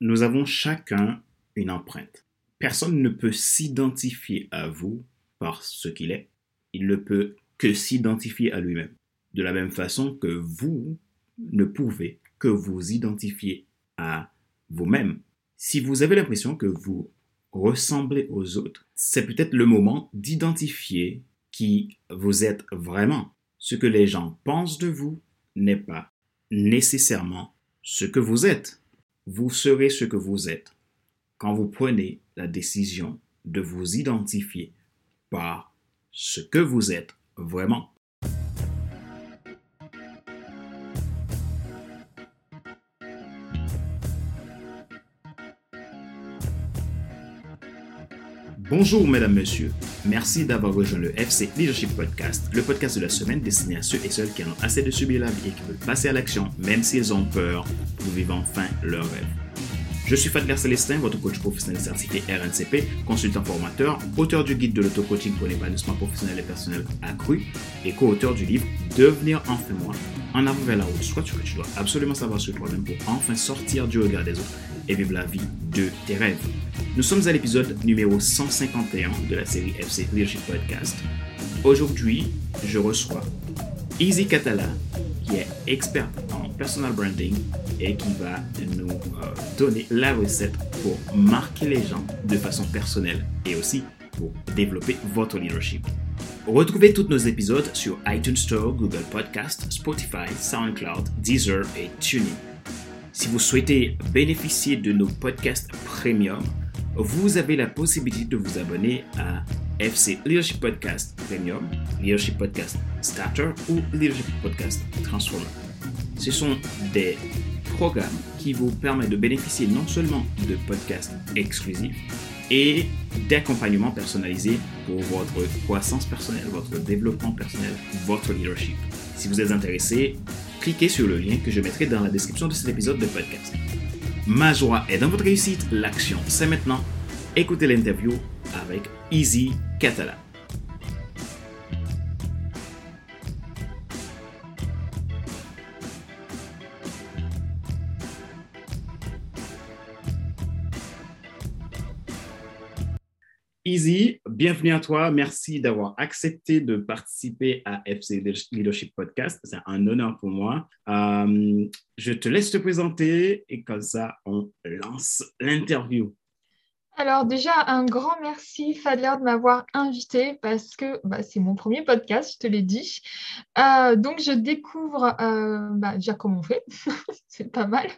nous avons chacun une empreinte. Personne ne peut s'identifier à vous par ce qu'il est. Il ne peut que s'identifier à lui-même. De la même façon que vous ne pouvez que vous identifier à vous-même. Si vous avez l'impression que vous ressemblez aux autres, c'est peut-être le moment d'identifier qui vous êtes vraiment. Ce que les gens pensent de vous n'est pas nécessairement ce que vous êtes. Vous serez ce que vous êtes quand vous prenez la décision de vous identifier par ce que vous êtes vraiment. Bonjour mesdames, messieurs. Merci d'avoir rejoint le FC Leadership Podcast, le podcast de la semaine destiné à ceux et celles qui en ont assez de subir la vie et qui veulent passer à l'action, même s'ils ont peur, pour vivre enfin leur rêve. Je suis Fadler Célestin, votre coach professionnel certifié RNCP, consultant formateur, auteur du guide de l'auto-coaching pour l'épanouissement professionnel et personnel accru et co-auteur du livre Devenir enfin moi. En avant vers la route, soit ce que tu dois absolument savoir sur toi-même pour enfin sortir du regard des autres et vivre la vie de tes rêves. Nous sommes à l'épisode numéro 151 de la série FC Leadership Podcast. Aujourd'hui, je reçois Easy Catala, qui est experte en personal branding et qui va nous euh, donner la recette pour marquer les gens de façon personnelle et aussi pour développer votre leadership. Retrouvez tous nos épisodes sur iTunes Store, Google Podcast, Spotify, SoundCloud, Deezer et TuneIn. Si vous souhaitez bénéficier de nos podcasts premium, vous avez la possibilité de vous abonner à FC Leadership Podcast Premium, Leadership Podcast Starter ou Leadership Podcast Transformer. Ce sont des programmes qui vous permettent de bénéficier non seulement de podcasts exclusifs et d'accompagnement personnalisé pour votre croissance personnelle, votre développement personnel, votre leadership. Si vous êtes intéressé, cliquez sur le lien que je mettrai dans la description de cet épisode de podcast. Ma joie est dans votre réussite, l'action c'est maintenant. Écoutez l'interview avec Easy Catala. Easy, bienvenue à toi. Merci d'avoir accepté de participer à FC Leadership Podcast. C'est un honneur pour moi. Euh, je te laisse te présenter et comme ça, on lance l'interview. Alors déjà, un grand merci Fadler de m'avoir invité parce que bah, c'est mon premier podcast, je te l'ai dit. Euh, donc je découvre euh, bah, déjà comment on fait, c'est pas mal.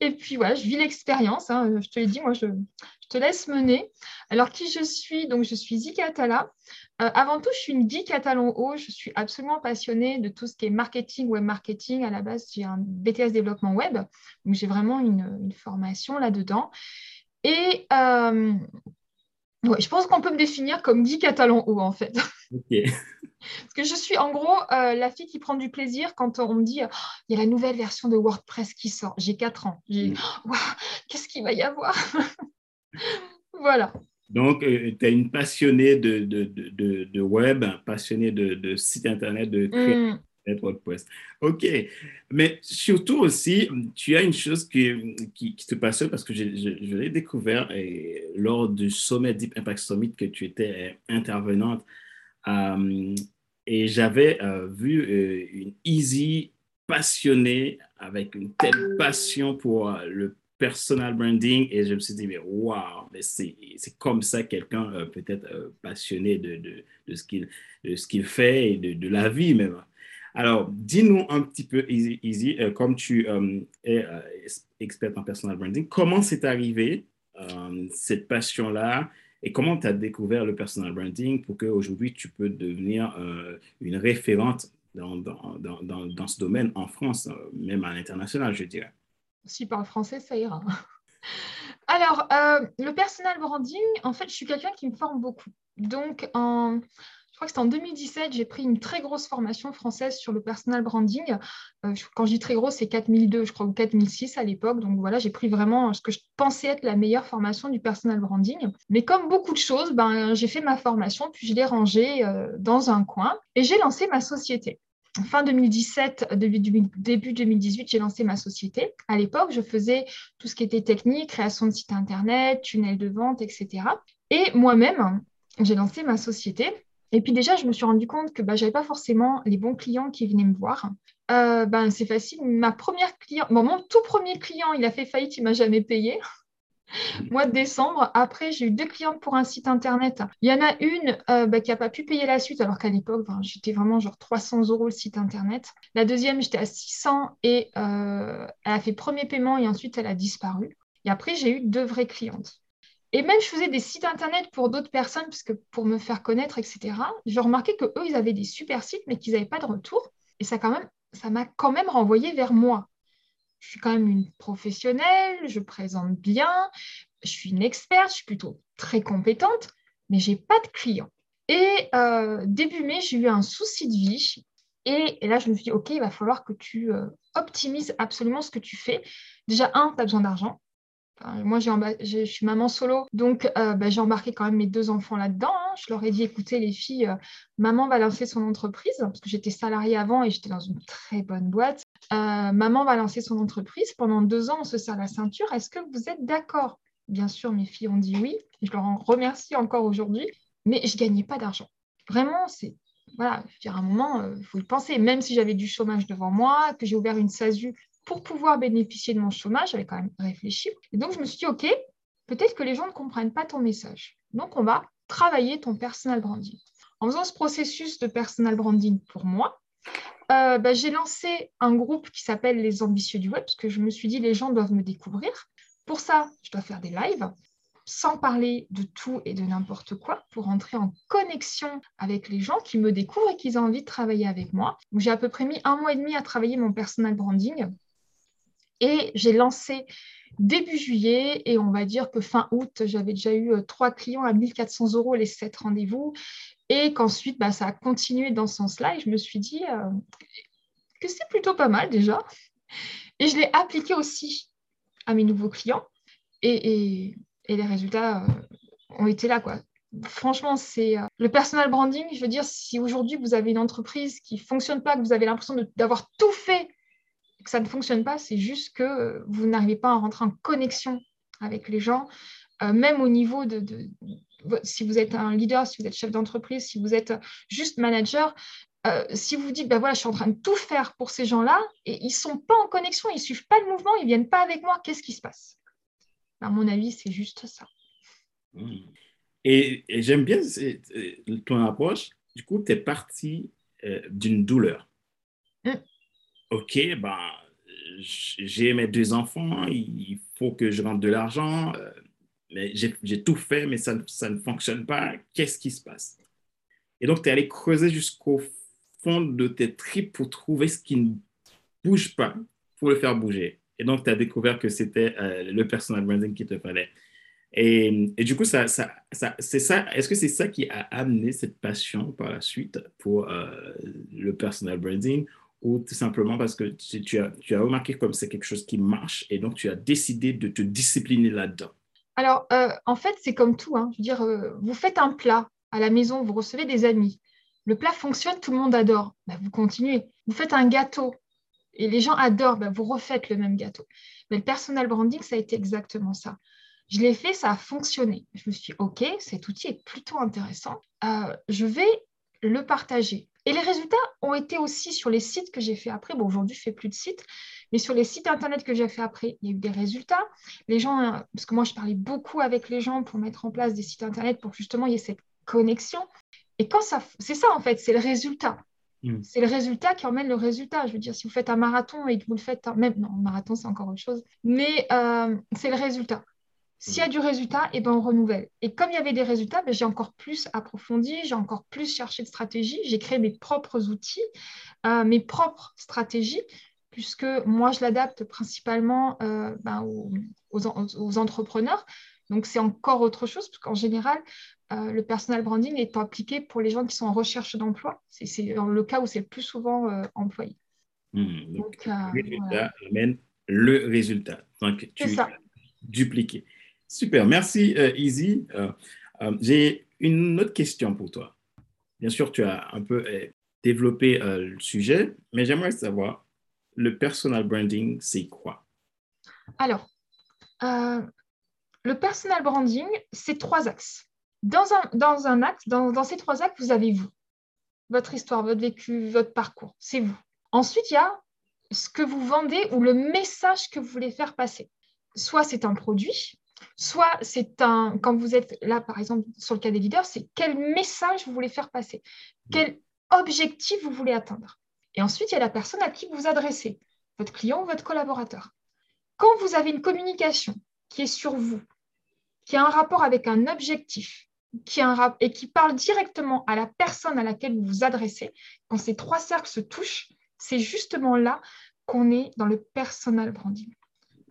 Et puis voilà, je vis l'expérience, hein. je te l'ai dit, moi je, te laisse mener. Alors qui je suis? Donc je suis Zikatala. Euh, avant tout, je suis une geek catalan haut. Je suis absolument passionnée de tout ce qui est marketing, web marketing. À la base, j'ai un BTS développement web, donc j'ai vraiment une, une formation là-dedans. Et euh, je pense qu'on peut me définir comme dit catalan haut, en fait. Parce que je suis en gros euh, la fille qui prend du plaisir quand on me dit oh, il y a la nouvelle version de WordPress qui sort. J'ai 4 ans. Mm. Qu'est-ce qu'il va y avoir? Voilà. Donc, euh, tu es une passionnée de, de, de, de, web, passionnée de, site internet, de mm. WordPress. OK. Mais surtout aussi, tu as une chose qui, qui, te passionne parce que je, je, l'ai découvert et, lors du sommet Deep Impact Summit que tu étais intervenante. Euh, et j'avais euh, vu euh, une Easy passionnée avec une telle passion pour le personal branding et je me suis dit, mais waouh, c'est comme ça quelqu'un peut-être passionné de, de, de ce qu'il fait et de, de la vie même. Alors, dis-nous un petit peu, Easy, euh, comme tu euh, es euh, experte en personal branding, comment c'est arrivé cette passion-là et comment tu as découvert le personal branding pour qu'aujourd'hui tu peux devenir une référente dans, dans, dans, dans, ce domaine en France, même à l'international, je dirais? Si parle français, ça ira. Alors, le personal branding, en fait, je suis quelqu'un qui me forme beaucoup. Donc, en, je crois que c'était en 2017, j'ai pris une très grosse formation française sur le personal branding. Euh, quand je dis très grosse, c'est 4002, je crois, ou 4006 à l'époque. Donc voilà, j'ai pris vraiment ce que je pensais être la meilleure formation du personal branding. Mais comme beaucoup de choses, ben, j'ai fait ma formation, puis je l'ai rangée euh, dans un coin et j'ai lancé ma société. fin 2017, début, début 2018, j'ai lancé ma société. À l'époque, je faisais tout ce qui était technique, création de site internet, tunnel de vente, etc. Et moi-même, j'ai lancé ma société. Et puis déjà, je me suis rendu compte que bah, je n'avais pas forcément les bons clients qui venaient me voir. Euh, ben, c'est facile. Ma première client, mon tout premier client, il a fait faillite, il m'a jamais payé. Mois de décembre, après, j'ai eu deux clientes pour un site internet. Il y en a une euh, bah, qui n'a pas pu payer la suite, alors qu'à l'époque, j'étais vraiment genre 300 euros le site internet. La deuxième, j'étais à 600 et euh, elle a fait premier paiement et ensuite elle a disparu. Et après, j'ai eu deux vraies clientes. Et même, je faisais des sites internet pour d'autres personnes, pour me faire connaître, etc. Je remarquais que eux, ils avaient des super sites, mais qu'ils n'avaient pas de retour. Et ça, quand même, ça m'a quand même renvoyé vers moi. Je suis quand même une professionnelle, je présente bien, je suis une experte, je suis plutôt très compétente, mais je n'ai pas de clients. Et euh, début mai, j'ai eu un souci de vie. Et, là, je me suis dit, OK, il va falloir que tu euh, optimises absolument ce que tu fais. Déjà, un, tu as besoin d'argent moi, je suis maman solo, donc euh, bah, j'ai embarqué quand même mes deux enfants là-dedans. Hein. Je leur ai dit, écoutez les filles, euh, maman va lancer son entreprise, parce que j'étais salariée avant et j'étais dans une très bonne boîte. Euh, maman va lancer son entreprise. Pendant deux ans, on se serre la ceinture. Est-ce que vous êtes d'accord? Bien sûr, mes filles ont dit oui. Je leur en remercie encore aujourd'hui, mais je ne gagnais pas d'argent. Vraiment, c'est voilà, je un moment, il faut le penser. Même si j'avais du chômage devant moi, que j'ai ouvert une SASU pour pouvoir bénéficier de mon chômage, j'avais quand même réfléchi. Et donc, je me suis dit, OK, peut-être que les gens ne comprennent pas ton message. Donc, on va travailler ton personal branding. En faisant ce processus de personal branding pour moi, euh, bah, j'ai lancé un groupe qui s'appelle Les Ambitieux du Web, parce que je me suis dit, les gens doivent me découvrir. Pour ça, je dois faire des lives sans parler de tout et de n'importe quoi pour entrer en connexion avec les gens qui me découvrent et qui ont envie de travailler avec moi. J'ai à peu près mis un mois et demi à travailler mon personal branding et j'ai lancé début juillet et on va dire que fin août, j'avais déjà eu euh, trois clients à 1400 euros les sept rendez-vous et qu'ensuite, bah, ça a continué dans ce sens-là et je me suis dit euh, que c'est plutôt pas mal déjà. Et je l'ai appliqué aussi à mes nouveaux clients et, les résultats euh, ont été là. Quoi. Franchement, c'est le personal branding. Je veux dire, si aujourd'hui vous avez une entreprise qui ne fonctionne pas, que vous avez l'impression d'avoir tout fait que ça ne fonctionne pas, c'est juste que vous n'arrivez pas à rentrer en connexion avec les gens, euh, même au niveau de, si vous êtes un leader, si vous êtes chef d'entreprise, si vous êtes juste manager, euh, si vous dites, ben voilà, je suis en train de tout faire pour ces gens-là, et ils ne sont pas en connexion, ils ne suivent pas le mouvement, ils ne viennent pas avec moi, qu'est-ce qui se passe? À mon avis, c'est juste ça. Mmh. Et, j'aime bien ton approche. Du coup, tu es parti euh, d'une douleur. Mmh. OK, ben, j'ai mes deux enfants, il faut que je rentre de l'argent, euh, mais j'ai tout fait, mais ça, ne fonctionne pas. Qu'est-ce qui se passe? Et donc, tu es allé creuser jusqu'au fond de tes tripes pour trouver ce qui ne bouge pas, pour le faire bouger. Et donc, tu as découvert que c'était euh, le personal branding qui te fallait. Et, du coup, c'est ça. Est-ce que c'est ça qui a amené cette passion par la suite pour euh, le personal branding ou tout simplement parce que tu, as, remarqué comme c'est quelque chose qui marche et donc tu as décidé de te discipliner là-dedans Alors, euh, en fait, c'est comme tout. Hein. Je veux dire, euh, vous faites un plat à la maison, vous recevez des amis. Le plat fonctionne, tout le monde adore. Bah, vous continuez. Vous faites un gâteau et les gens adorent, bah, vous refaites le même gâteau. Mais le personal branding, ça a été exactement ça. Je l'ai fait, ça a fonctionné. Je me suis dit, OK, cet outil est plutôt intéressant. Euh, je vais le partager. Et les résultats ont été aussi sur les sites que j'ai fait après. Bon, aujourd'hui, je ne fais plus de sites, mais sur les sites internet que j'ai fait après, il y a eu des résultats. Les gens, euh, parce que moi, je parlais beaucoup avec les gens pour mettre en place des sites internet pour justement il y ait cette connexion. Et quand ça, c'est ça en fait, c'est le résultat. Mm. C'est le résultat qui emmène le résultat. Je veux dire, si vous faites un marathon et que vous le faites, même non, un marathon c'est encore autre chose, mais euh, c'est le résultat. S'il y a du résultat, et eh ben on renouvelle. Et comme il y avait des résultats, ben j'ai encore plus approfondi, j'ai encore plus cherché de stratégies, j'ai créé mes propres outils, euh, mes propres stratégies, puisque moi, je l'adapte principalement euh, ben, aux, entrepreneurs. Donc, c'est encore autre chose, parce qu'en général, euh, le personal branding est appliqué pour les gens qui sont en recherche d'emploi. C'est le cas où c'est le plus souvent employé. Mmh, donc, le résultat amène le résultat. Donc, tu ça. dupliqué. Super, merci euh, Easy. Euh, euh, j'ai une autre question pour toi. Bien sûr, tu as un peu euh, le sujet, mais j'aimerais savoir, le personal branding, c'est quoi? Alors, le personal branding, c'est trois axes. Dans un, dans un axe, dans, dans ces trois axes, vous avez vous, votre histoire, votre vécu, votre parcours, c'est vous. Ensuite, il y a ce que vous vendez ou le message que vous voulez faire passer. Soit c'est un produit, soit c'est un, quand vous êtes là, par exemple, sur le cas des leaders, c'est quel message vous voulez faire passer, quel objectif vous voulez atteindre? Et ensuite, il y a la personne à qui vous vous adressez, votre client ou votre collaborateur. Quand vous avez une communication qui est sur vous, qui a un rapport avec un objectif, qui a un et qui parle directement à la personne à laquelle vous vous adressez, quand ces trois cercles se touchent, c'est justement là qu'on est dans le personal branding.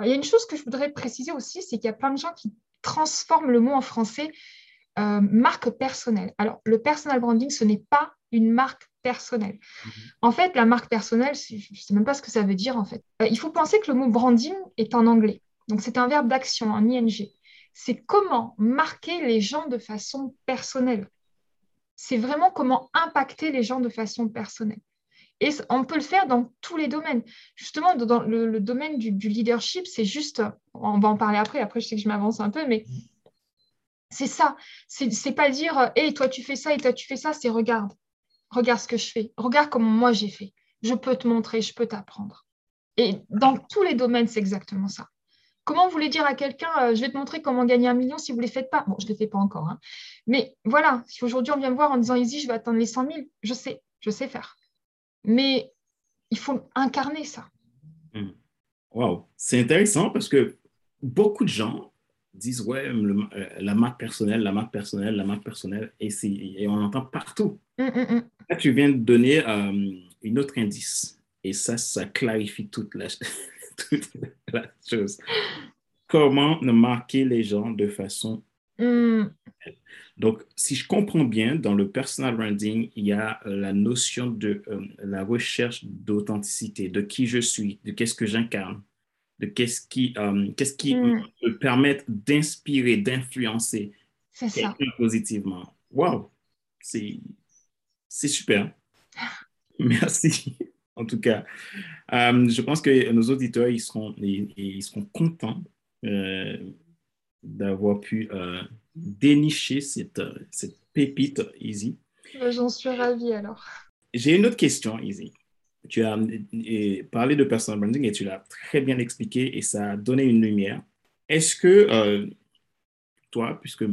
Il y a une chose que je voudrais préciser aussi, c'est qu'il y a plein de gens qui transforment le mot en français euh, marque personnelle. Alors, le personal branding, ce n'est pas une marque personnelle. Mhm. En fait, la marque personnelle, je ne sais même pas ce que ça veut dire en fait. Euh, il faut penser que le mot branding est en anglais. Donc, c'est un verbe d'action, un ing. C'est comment marquer les gens de façon personnelle. C'est vraiment comment impacter les gens de façon personnelle. Et on peut le faire dans tous les domaines. Justement, dans le, domaine du, leadership, c'est juste, on va en parler après, après je sais que je m'avance un peu, mais c'est ça. C'est pas dire, hé, toi tu fais ça et toi tu fais ça, c'est regarde. Regarde ce que je fais. Regarde comment moi j'ai fait. Je peux te montrer, je peux t'apprendre. Et dans tous les domaines, c'est exactement ça. Comment vous voulez dire à quelqu'un, euh, je vais te montrer comment gagner un million si vous ne les faites pas? Bon, je ne les fais pas encore. Hein. Mais voilà, si aujourd'hui on vient me voir en disant, Easy, je vais atteindre les 100 000, je sais, je sais faire. Mais il faut incarner ça. Hmm. Wow, c'est intéressant parce que beaucoup de gens disent ouais, euh, la marque personnelle, la marque personnelle, la marque personnelle, et, et on entend partout. Hmm, hmm, Là, tu viens de donner euh, une autre indice, et ça, ça clarifie toute la, toute la chose. Comment marquer les gens de façon donc, si je comprends bien, dans le personal branding, il y a euh, la notion de euh, la recherche d'authenticité, de qui je suis, de qu'est-ce que j'incarne, de qu'est-ce qui, euh, qu'est-ce qui mm. me permet d'inspirer, d'influencer quelqu'un positivement. Wow, c'est, c'est super. Merci. En tout cas, je pense que nos auditeurs, ils seront, ils, seront contents d'avoir pu dénicher cette, cette pépite, Easy. Bah, j'en suis ravie alors. J'ai une autre question, Easy. Tu as parlé de personal branding et tu l'as très bien expliqué et ça a donné une lumière. Est-ce que euh, toi, puisque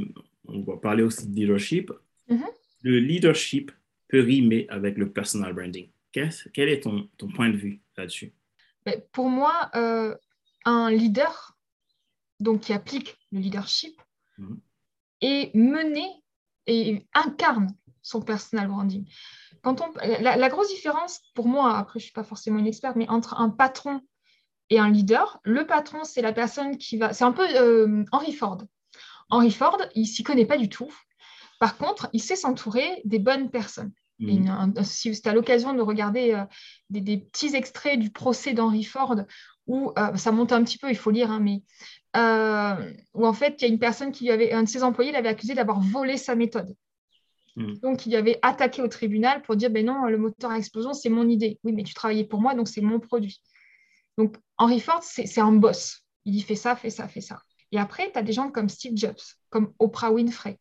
on va parler aussi de leadership, mm-hmm. le leadership peut rimer avec le personal branding? Quel, quel est ton, ton, point de vue là-dessus? Pour moi, euh, un leader donc qui applique le leadership, mm-hmm et mener et incarne son personal branding. Quand on, la, grosse différence pour moi, après je ne suis pas forcément une experte, mais entre un patron et un leader, le patron c'est la personne qui va, c'est un peu euh, Henry Ford. Henry Ford, il s'y connaît pas du tout. Par contre, il sait s'entourer des bonnes personnes. Mmh. si tu as l'occasion de regarder euh, des, petits extraits du procès d'Henry Ford, où euh, ça monte un petit peu, il faut lire, hein, mais euh, où en fait, il y a une personne qui avait, un de ses employés l'avait accusé d'avoir volé sa méthode. Hmm. Donc, il avait attaqué au tribunal pour dire, ben non, le moteur à explosion, c'est mon idée. Oui, mais tu travaillais pour moi, donc c'est mon produit. Donc, Henry Ford, c'est un boss. Il dit, fais ça, fais ça, fais ça. Et après, tu as des gens comme Steve Jobs, comme Oprah Winfrey,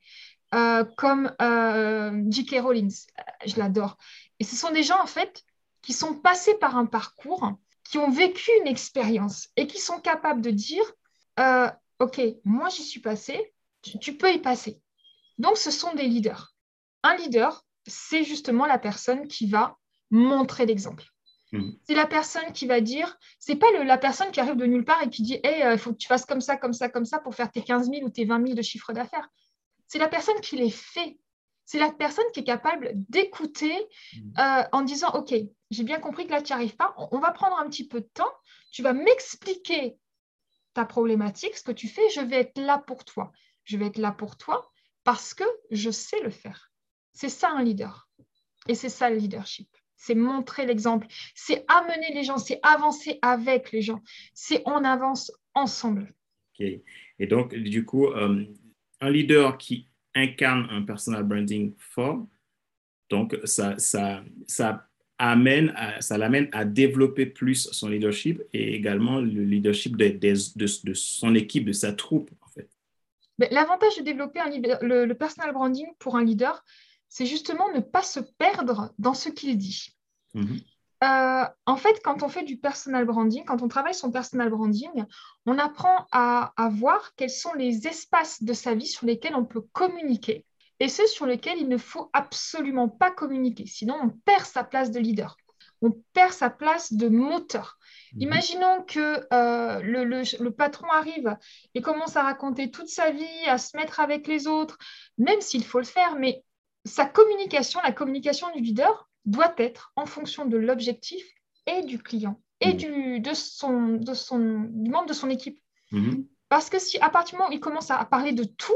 euh, comme euh, J.K. Rollins. Je l'adore. Et ce sont des gens, en fait, qui sont passés par un parcours, qui ont vécu une expérience et qui sont capables de dire, euh, OK, moi j'y suis passé, tu, peux y passer. Donc ce sont des leaders. Un leader, c'est justement la personne qui va montrer l'exemple. Mhm. C'est la personne qui va dire, c'est pas la personne qui arrive de nulle part et qui dit, il faut que tu fasses comme ça, comme ça, comme ça pour faire tes 15 000 ou tes 20 000 de chiffre d'affaires. C'est la personne qui les fait. C'est la personne qui est capable d'écouter mhm. euh, en disant, OK, j'ai bien compris que là, tu n'y arrives pas. on va prendre un petit peu de temps. Tu vas m'expliquer ta problématique, ce que tu fais, je vais être là pour toi. Je vais être là pour toi parce que je sais le faire. C'est ça un leader. Et c'est ça le leadership. C'est montrer l'exemple. C'est amener les gens. C'est avancer avec les gens. C'est on avance ensemble. Et donc, du coup, euh, un leader qui incarne un personal branding fort Donc, ça, ça, ça amène ça l'amène à développer plus son leadership et également le leadership de, de, son équipe, de sa troupe, en fait. L'avantage de développer un le, personal branding pour un leader, c'est justement ne pas se perdre dans ce qu'il dit. Mm-hmm. Euh, en fait, quand on fait du personal branding, quand on travaille son personal branding, on apprend à, à voir quels sont les espaces de sa vie sur lesquels on peut communiquer et ceux sur lesquels il ne faut absolument pas communiquer. Sinon, on perd sa place de leader. On perd sa place de moteur. Mhm. Imaginons que euh, le, patron arrive et commence à raconter toute sa vie, à se mettre avec les autres, même s'il faut le faire, mais sa communication, la communication du leader doit être en fonction de l'objectif et du client et mhm. du, de son, de son, membre de son équipe. Mhm. Parce que si à partir du moment où il commence à parler de tout,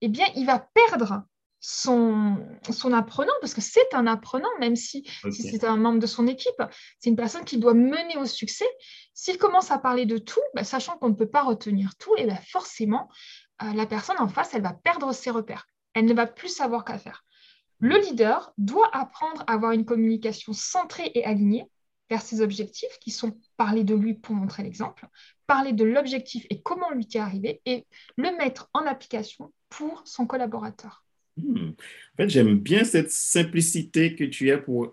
eh bien, il va perdre son, son apprenant, parce que c'est un apprenant, même si, c'est un membre de son équipe, c'est une personne qui doit mener au succès. S'il commence à parler de tout, bah, sachant qu'on ne peut pas retenir tout, et eh bien forcément, euh, la personne en face, elle va perdre ses repères. Elle ne va plus savoir quoi faire. Le leader doit apprendre à avoir une communication centrée et alignée vers ses objectifs, qui sont parler de lui pour montrer l'exemple, parler de l'objectif et comment lui est arrivé, et le mettre en application pour son collaborateur. Hmm. En fait, j'aime bien cette simplicité que tu as pour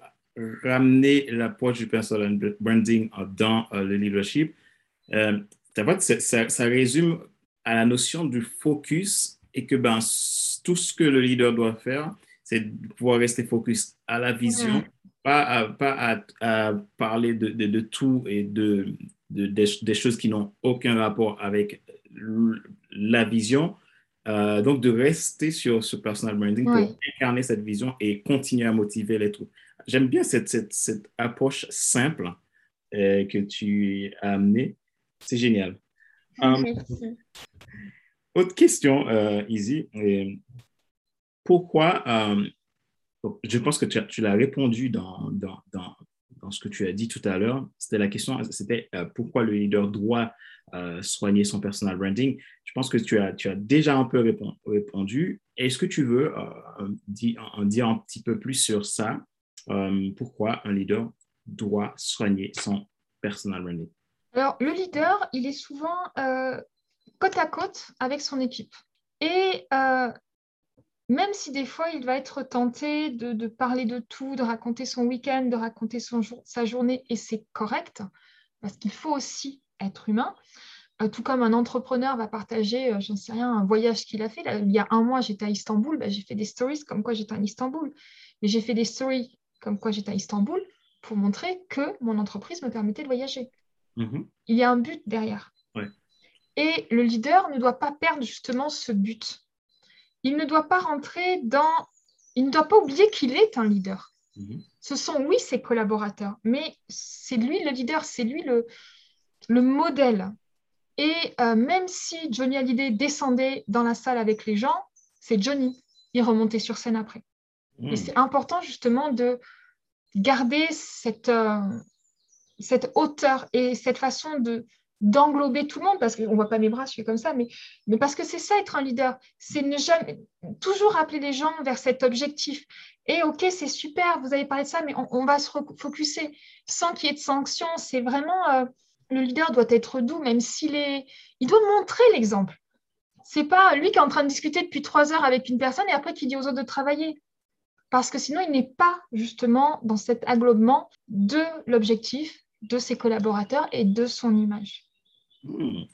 ramener l'approche du personal branding dans euh, le leadership. Euh, ça, ça, résume à la notion du focus et que ben, tout ce que le leader doit faire, c'est pouvoir rester focus à la vision, pas, à, pas à, parler de, de, tout et de, des choses qui n'ont aucun rapport avec la vision, euh, donc, de rester sur ce personal branding pour incarner cette vision et continuer à motiver les troupes. J'aime bien cette, cette, cette, approche simple euh, que tu as amenée. C'est génial. Um, autre question, euh, Izzy. Pourquoi, je pense que tu, tu l'as répondu dans, dans, dans, dans, ce que tu as dit tout à l'heure. C'était la question, c'était pourquoi le leader doit euh, soigner son personal branding. Je pense que tu as, tu as déjà un peu répondu. Est-ce que tu veux euh, en dire un petit peu plus sur ça? Euh, pourquoi un leader doit soigner son personal branding? Alors, le leader, il est souvent côte à côte avec son équipe. Et même si des fois il va être tenté de, parler de tout, de raconter son week-end, de raconter son sa journée, et c'est correct, parce qu'il faut aussi être humain. Euh, tout comme un entrepreneur va partager, euh, j'en sais rien, un voyage qu'il a fait. il y a un mois, j'étais à Istanbul, bah, j'ai fait des stories comme quoi j'étais à Istanbul. Mais j'ai fait des stories comme quoi j'étais à Istanbul pour montrer que mon entreprise me permettait de voyager. Mm-hmm. Il y a un but derrière. Et le leader ne doit pas perdre justement ce but. Il ne doit pas rentrer dans... Il ne doit pas oublier qu'il est un leader. Mm-hmm. Ce sont, oui, ses collaborateurs, mais c'est lui le leader, c'est lui le, le modèle. Et euh, même si Johnny Hallyday descendait dans la salle avec les gens, c'est Johnny. Il remontait sur scène après. Et hmm. c'est important justement de garder cette, euh, cette hauteur et cette façon de d'englober tout le monde, parce qu'on ne voit pas mes bras, je suis comme ça, mais, mais parce que c'est ça être un leader, c'est ne jamais, toujours rappeler les gens vers cet objectif. Et ok, c'est super, vous avez parlé de ça, mais on, va se focuser sans qu'il y ait de sanctions. C'est vraiment euh, le leader doit être doux, même s'il est. Il doit montrer l'exemple. C'est pas lui qui est en train de discuter depuis trois heures avec une personne et après qui dit aux autres de travailler. Parce que sinon, il n'est pas justement dans cet aglobement de l'objectif de ses collaborateurs et de son image. En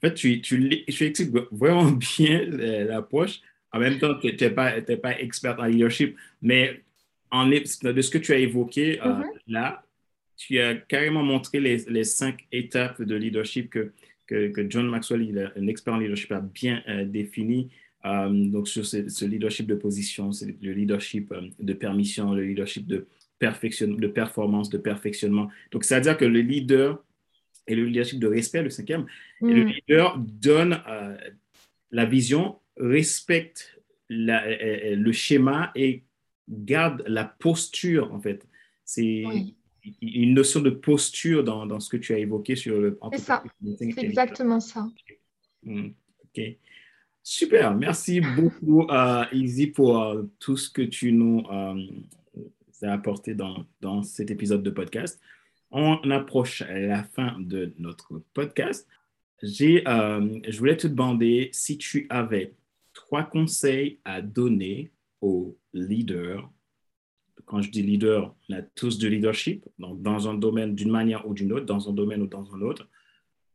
fait, tu, tu, expliques vraiment bien l'approche. En même temps, tu n'es pas, pas expert en leadership, mais en, de ce que tu as évoqué euh, mm-hmm. là, tu as carrément montré les, les cinq étapes de leadership que, que, John Maxwell, un expert en leadership, a bien euh, défini. Euh, donc, sur ce, leadership de position, c'est le leadership euh, de permission, le leadership de, perfection, de performance, de perfectionnement. Donc, c'est-à-dire que le leader et le leadership de respect, le cinquième, le mm. leader donne la vision, respecte le schéma et garde la posture, en fait. C'est une notion de posture dans, dans, ce que tu as évoqué sur le. C'est ça, c'est exactement ça. Hmm, ok. Super, merci beaucoup, uh, Izzy, pour euh, tout ce que tu nous, euh, à apporter dans, dans cet épisode de podcast. On approche la fin de notre podcast. J'ai, euh, je voulais te demander si tu avais trois conseils à donner aux leaders. Quand je dis leader, on a tous du leadership, donc dans un domaine d'une manière ou d'une autre, dans un domaine ou dans un autre.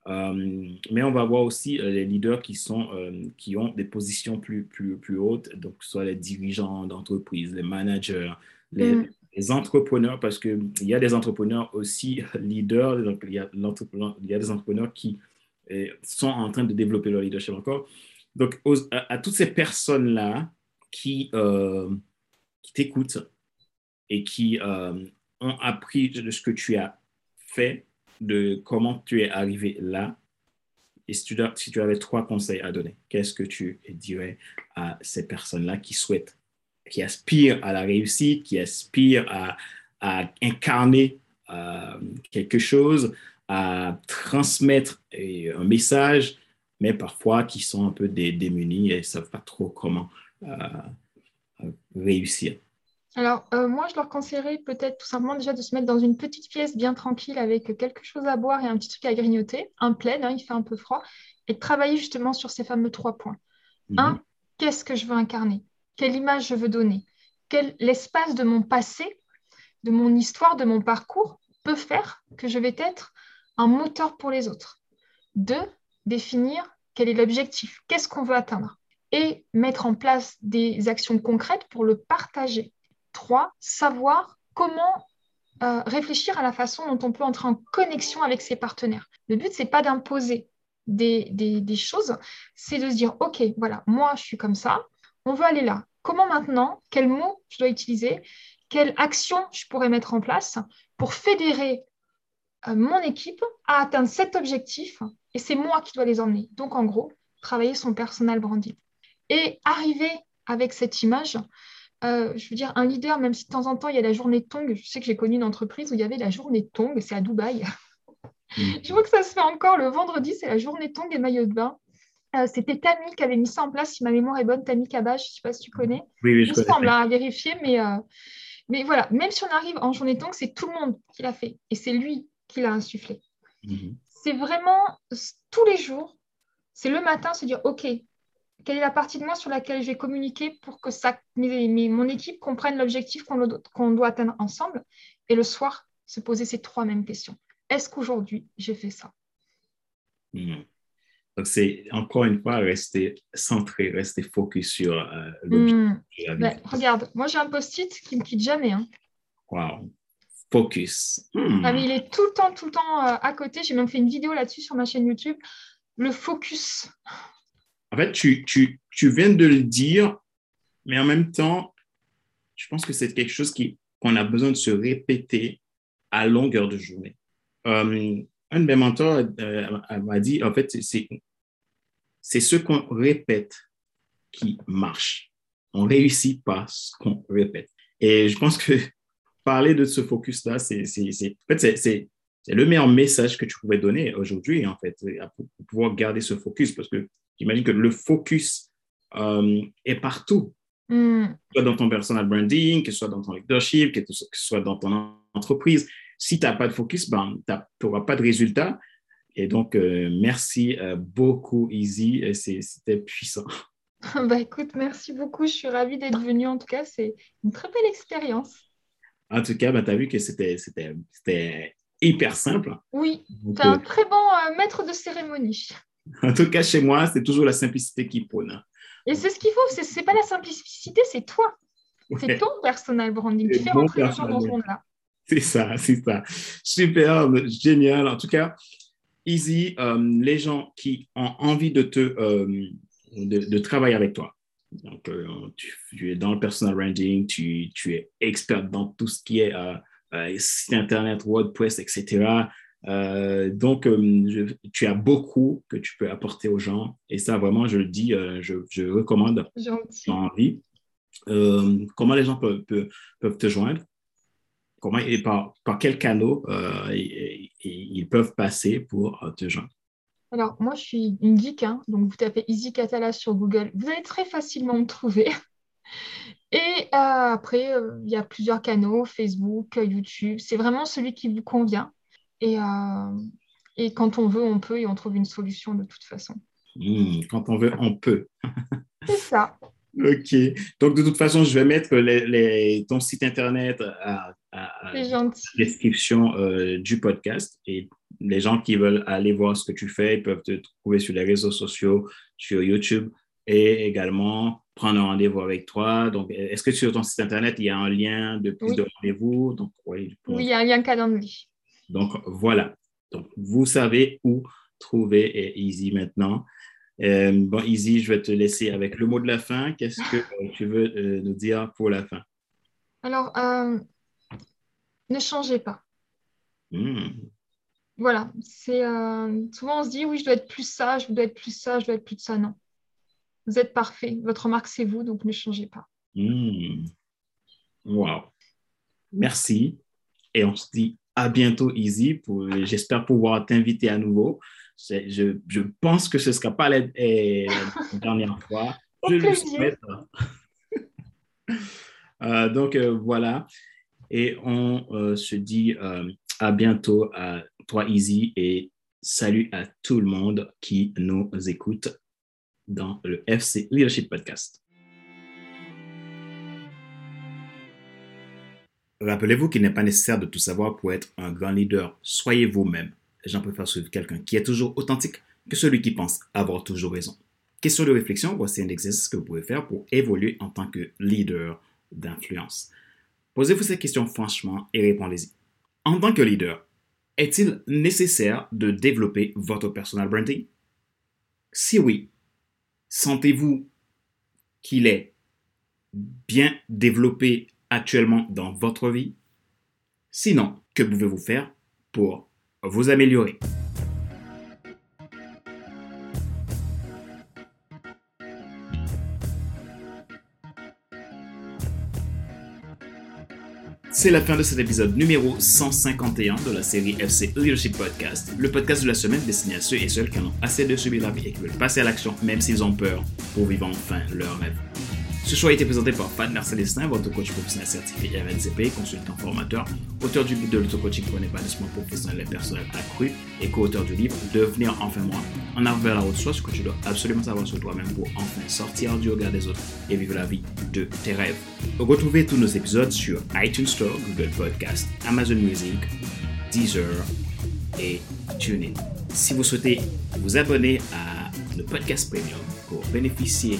Euh, mais on va voir aussi euh, les leaders qui, sont, qui ont des positions plus, plus, plus hautes, donc soit les dirigeants d'entreprise, les managers, les, mm. les entrepreneurs, parce qu'il y a des entrepreneurs aussi leaders, donc il y a, il y a des entrepreneurs qui sont en train de développer leur leadership encore. Donc, à, toutes ces personnes-là qui, euh, qui t'écoutent et qui euh, ont appris de ce que tu as fait, de comment tu es arrivé là, et si tu, si tu avais trois conseils à donner, qu'est-ce que tu dirais à ces personnes-là qui souhaitent, qui aspirent à la réussite, qui aspirent à, incarner euh, quelque chose, à transmettre un message, mais parfois qui sont un peu démunis et ne savent pas trop comment euh, euh, réussir? Alors, euh, moi, je leur conseillerais peut-être tout simplement déjà de se mettre dans une petite pièce bien tranquille avec quelque chose à boire et un petit truc à grignoter, un plaid, hein, il fait un peu froid, et de travailler justement sur ces fameux trois points. Mhm. Un, qu'est-ce que je veux incarner? Quelle image je veux donner? Quel l'espace de mon passé, de mon histoire, de mon parcours peut faire que je vais être un moteur pour les autres? Deux, définir quel est l'objectif, qu'est-ce qu'on veut atteindre? Et mettre en place des actions concrètes pour le partager. Trois, savoir comment euh, réfléchir à la façon dont on peut entrer en connexion avec ses partenaires. Le but, c'est pas d'imposer des, des, choses, c'est de se dire, OK, voilà, moi, je suis comme ça, on veut aller là. Comment maintenant, quels mots je dois utiliser, quelle action je pourrais mettre en place pour fédérer euh, mon équipe a atteint cet objectif et c'est moi qui dois les emmener. Donc, en gros, travailler son personal branding. Et arriver avec cette image, euh, je veux dire, un leader, même si de temps en temps, il y a la journée Tong, je sais que j'ai connu une entreprise où il y avait la journée Tong, c'est à Dubaï. Mm. je vois que ça se fait encore le vendredi, c'est la journée Tong et maillot de bain. Euh, c'était Tammy qui avait mis ça en place, si ma mémoire est bonne, Tammy Kabash, je ne sais pas si tu connais. Oui, oui, je Il me semble à vérifier, mais, mais voilà, même si on arrive en journée Tong, c'est tout le monde qui l'a fait. Et c'est lui qu'il a insufflé. Mhm. C'est vraiment tous les jours, c'est le matin se dire, OK, quelle est la partie de moi sur laquelle je vais communiquer pour que ça, mon équipe comprenne l'objectif qu'on doit atteindre ensemble. Et le soir, se poser ces trois mêmes questions. Est-ce qu'aujourd'hui, j'ai fait ça? Mhm. Donc, c'est encore une fois rester centré, rester focus sur euh, l'objectif. Hmm. Ben, regarde, moi j'ai un post-it qui ne me quitte jamais. Hein. Wow focus. Hmm. Ah, mais il est tout le temps, tout le temps euh, à côté. J'ai même fait une vidéo là-dessus sur ma chaîne YouTube. Le focus. En fait, tu, viens de le dire, mais en même temps, je pense que c'est quelque chose qu'on a besoin de se répéter à longueur de journée. Euh, un de mes mentors euh, m'a dit, en fait, c'est ce qu'on répète qui marche. On réussit pas ce qu'on répète. Et je pense que parler de ce focus-là, c'est en fait, le meilleur message que tu pouvais donner aujourd'hui, en fait, pour, pouvoir garder ce focus, parce que j'imagine que le focus euh, est partout, mm. que soit dans ton personal branding, que ce soit dans ton leadership, que ce soit dans ton entreprise. Si tu n'as pas de focus, ben, tu n'auras pas de résultat. Et donc, euh, merci euh, beaucoup, Easy. C'était puissant. bah, écoute, merci beaucoup. Je suis ravie d'être venue. En tout cas, c'est une très belle expérience. En tout cas, ben, tu as vu que c'était hyper simple. Oui, tu es un très bon euh, maître de cérémonie. En tout cas, chez moi, c'est toujours la simplicité qui prône. Et c'est ce qu'il faut, ce n'est pas la simplicité, c'est toi. C'est ton personal branding. Tu fais rentrer les gens dans ce monde-là. C'est ça, c'est ça. Super, génial. En tout cas, Easy, euh, les gens qui ont envie de te de, travailler avec toi, donc, euh, tu, es dans le personal branding, tu, tu, es expert dans tout ce qui est euh, euh, site internet, WordPress, etc. donc, tu as beaucoup que tu peux apporter aux gens. Et ça, vraiment, je le dis, je, je, recommande. Gentil. envie. comment les gens peuvent, peuvent, te joindre? Comment et par, par quels canaux ils peuvent passer pour te joindre? Alors, moi, je suis une geek, hein, donc vous tapez Easy Catala sur Google, vous allez très facilement me trouver. Et après, il y a plusieurs canaux, Facebook, YouTube. C'est vraiment celui qui vous convient. Et, et quand on veut, on peut et on trouve une solution de toute façon. Hmm, quand on veut, on peut. C'est ça. OK. Donc, de toute façon, je vais mettre les, ton site Internet à, la description euh, du podcast. Et les gens qui veulent aller voir ce que tu fais, peuvent te trouver sur les réseaux sociaux, sur YouTube et également prendre un rendez-vous avec toi. Donc, est-ce que sur ton site Internet, il y a un lien de plus de rendez-vous? Donc, oui, oui, il y a un lien calendrier. Donc, voilà. Donc, vous savez où trouver Easy maintenant. Euh, bon, Easy, je vais te laisser avec le mot de la fin. Qu'est-ce que euh, tu veux euh, nous dire pour la fin? Alors, ne changez pas. Hmm. Voilà, c'est souvent on se dit oui, je dois être plus sage, je dois être plus ça, je dois être plus de ça. Non, vous êtes parfait. Votre marque, c'est vous, donc ne changez pas. Hmm. Wow. Merci. Et on se dit à bientôt, Easy. J'espère pouvoir t'inviter à nouveau. Je, je, pense que ce ne sera pas la, eh, dernière fois. Je le souhaite. Euh, donc euh, voilà. Et on euh, se dit à bientôt à toi, Easy, et salut à tout le monde qui nous écoute dans le FC Leadership Podcast. Rappelez-vous qu'il n'est pas nécessaire de tout savoir pour être un grand leader. Soyez vous-même. Les gens préfèrent suivre quelqu'un qui est toujours authentique que celui qui pense avoir toujours raison. Question de réflexion, voici un exercice que vous pouvez faire pour évoluer en tant que leader d'influence. Posez-vous ces questions franchement et répondez-y. En tant que leader, est-il nécessaire de développer votre personal branding? Si oui, sentez-vous qu'il est bien développé actuellement dans votre vie? Sinon, que pouvez-vous faire pour vous améliorer? C'est la fin de cet épisode numéro 151 de la série FC Leadership Podcast, le podcast de la semaine destiné à ceux et celles qui en ont assez de subir la vie et qui veulent passer à l'action même s'ils ont peur pour vivre enfin leur rêve. Ce choix a été présenté par Fadner Célestin, votre coach professionnel certifié RNCP, consultant formateur, auteur du guide de l'auto-coaching pour un épanouissement professionnel et personnel accru et co-auteur du livre Devenir enfin moi. En avant vers la route soit ce que tu dois absolument savoir sur toi-même pour enfin sortir du regard des autres et vivre la vie de tes rêves. Retrouvez tous nos épisodes sur iTunes Store, Google Podcast, Amazon Music, Deezer et TuneIn. Si vous souhaitez vous abonner à nos podcasts premium pour bénéficier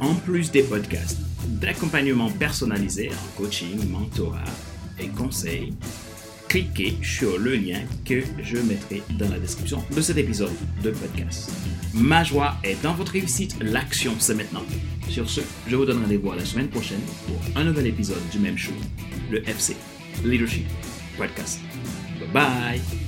en plus des podcasts d'accompagnement personnalisé en coaching, mentorat et conseils, cliquez sur le lien que je mettrai dans la description de cet épisode de podcast. Ma joie est dans votre réussite, l'action c'est maintenant. Sur ce, je vous donne rendez-vous la semaine prochaine pour un nouvel épisode du même show, le FC Leadership Podcast. Bye bye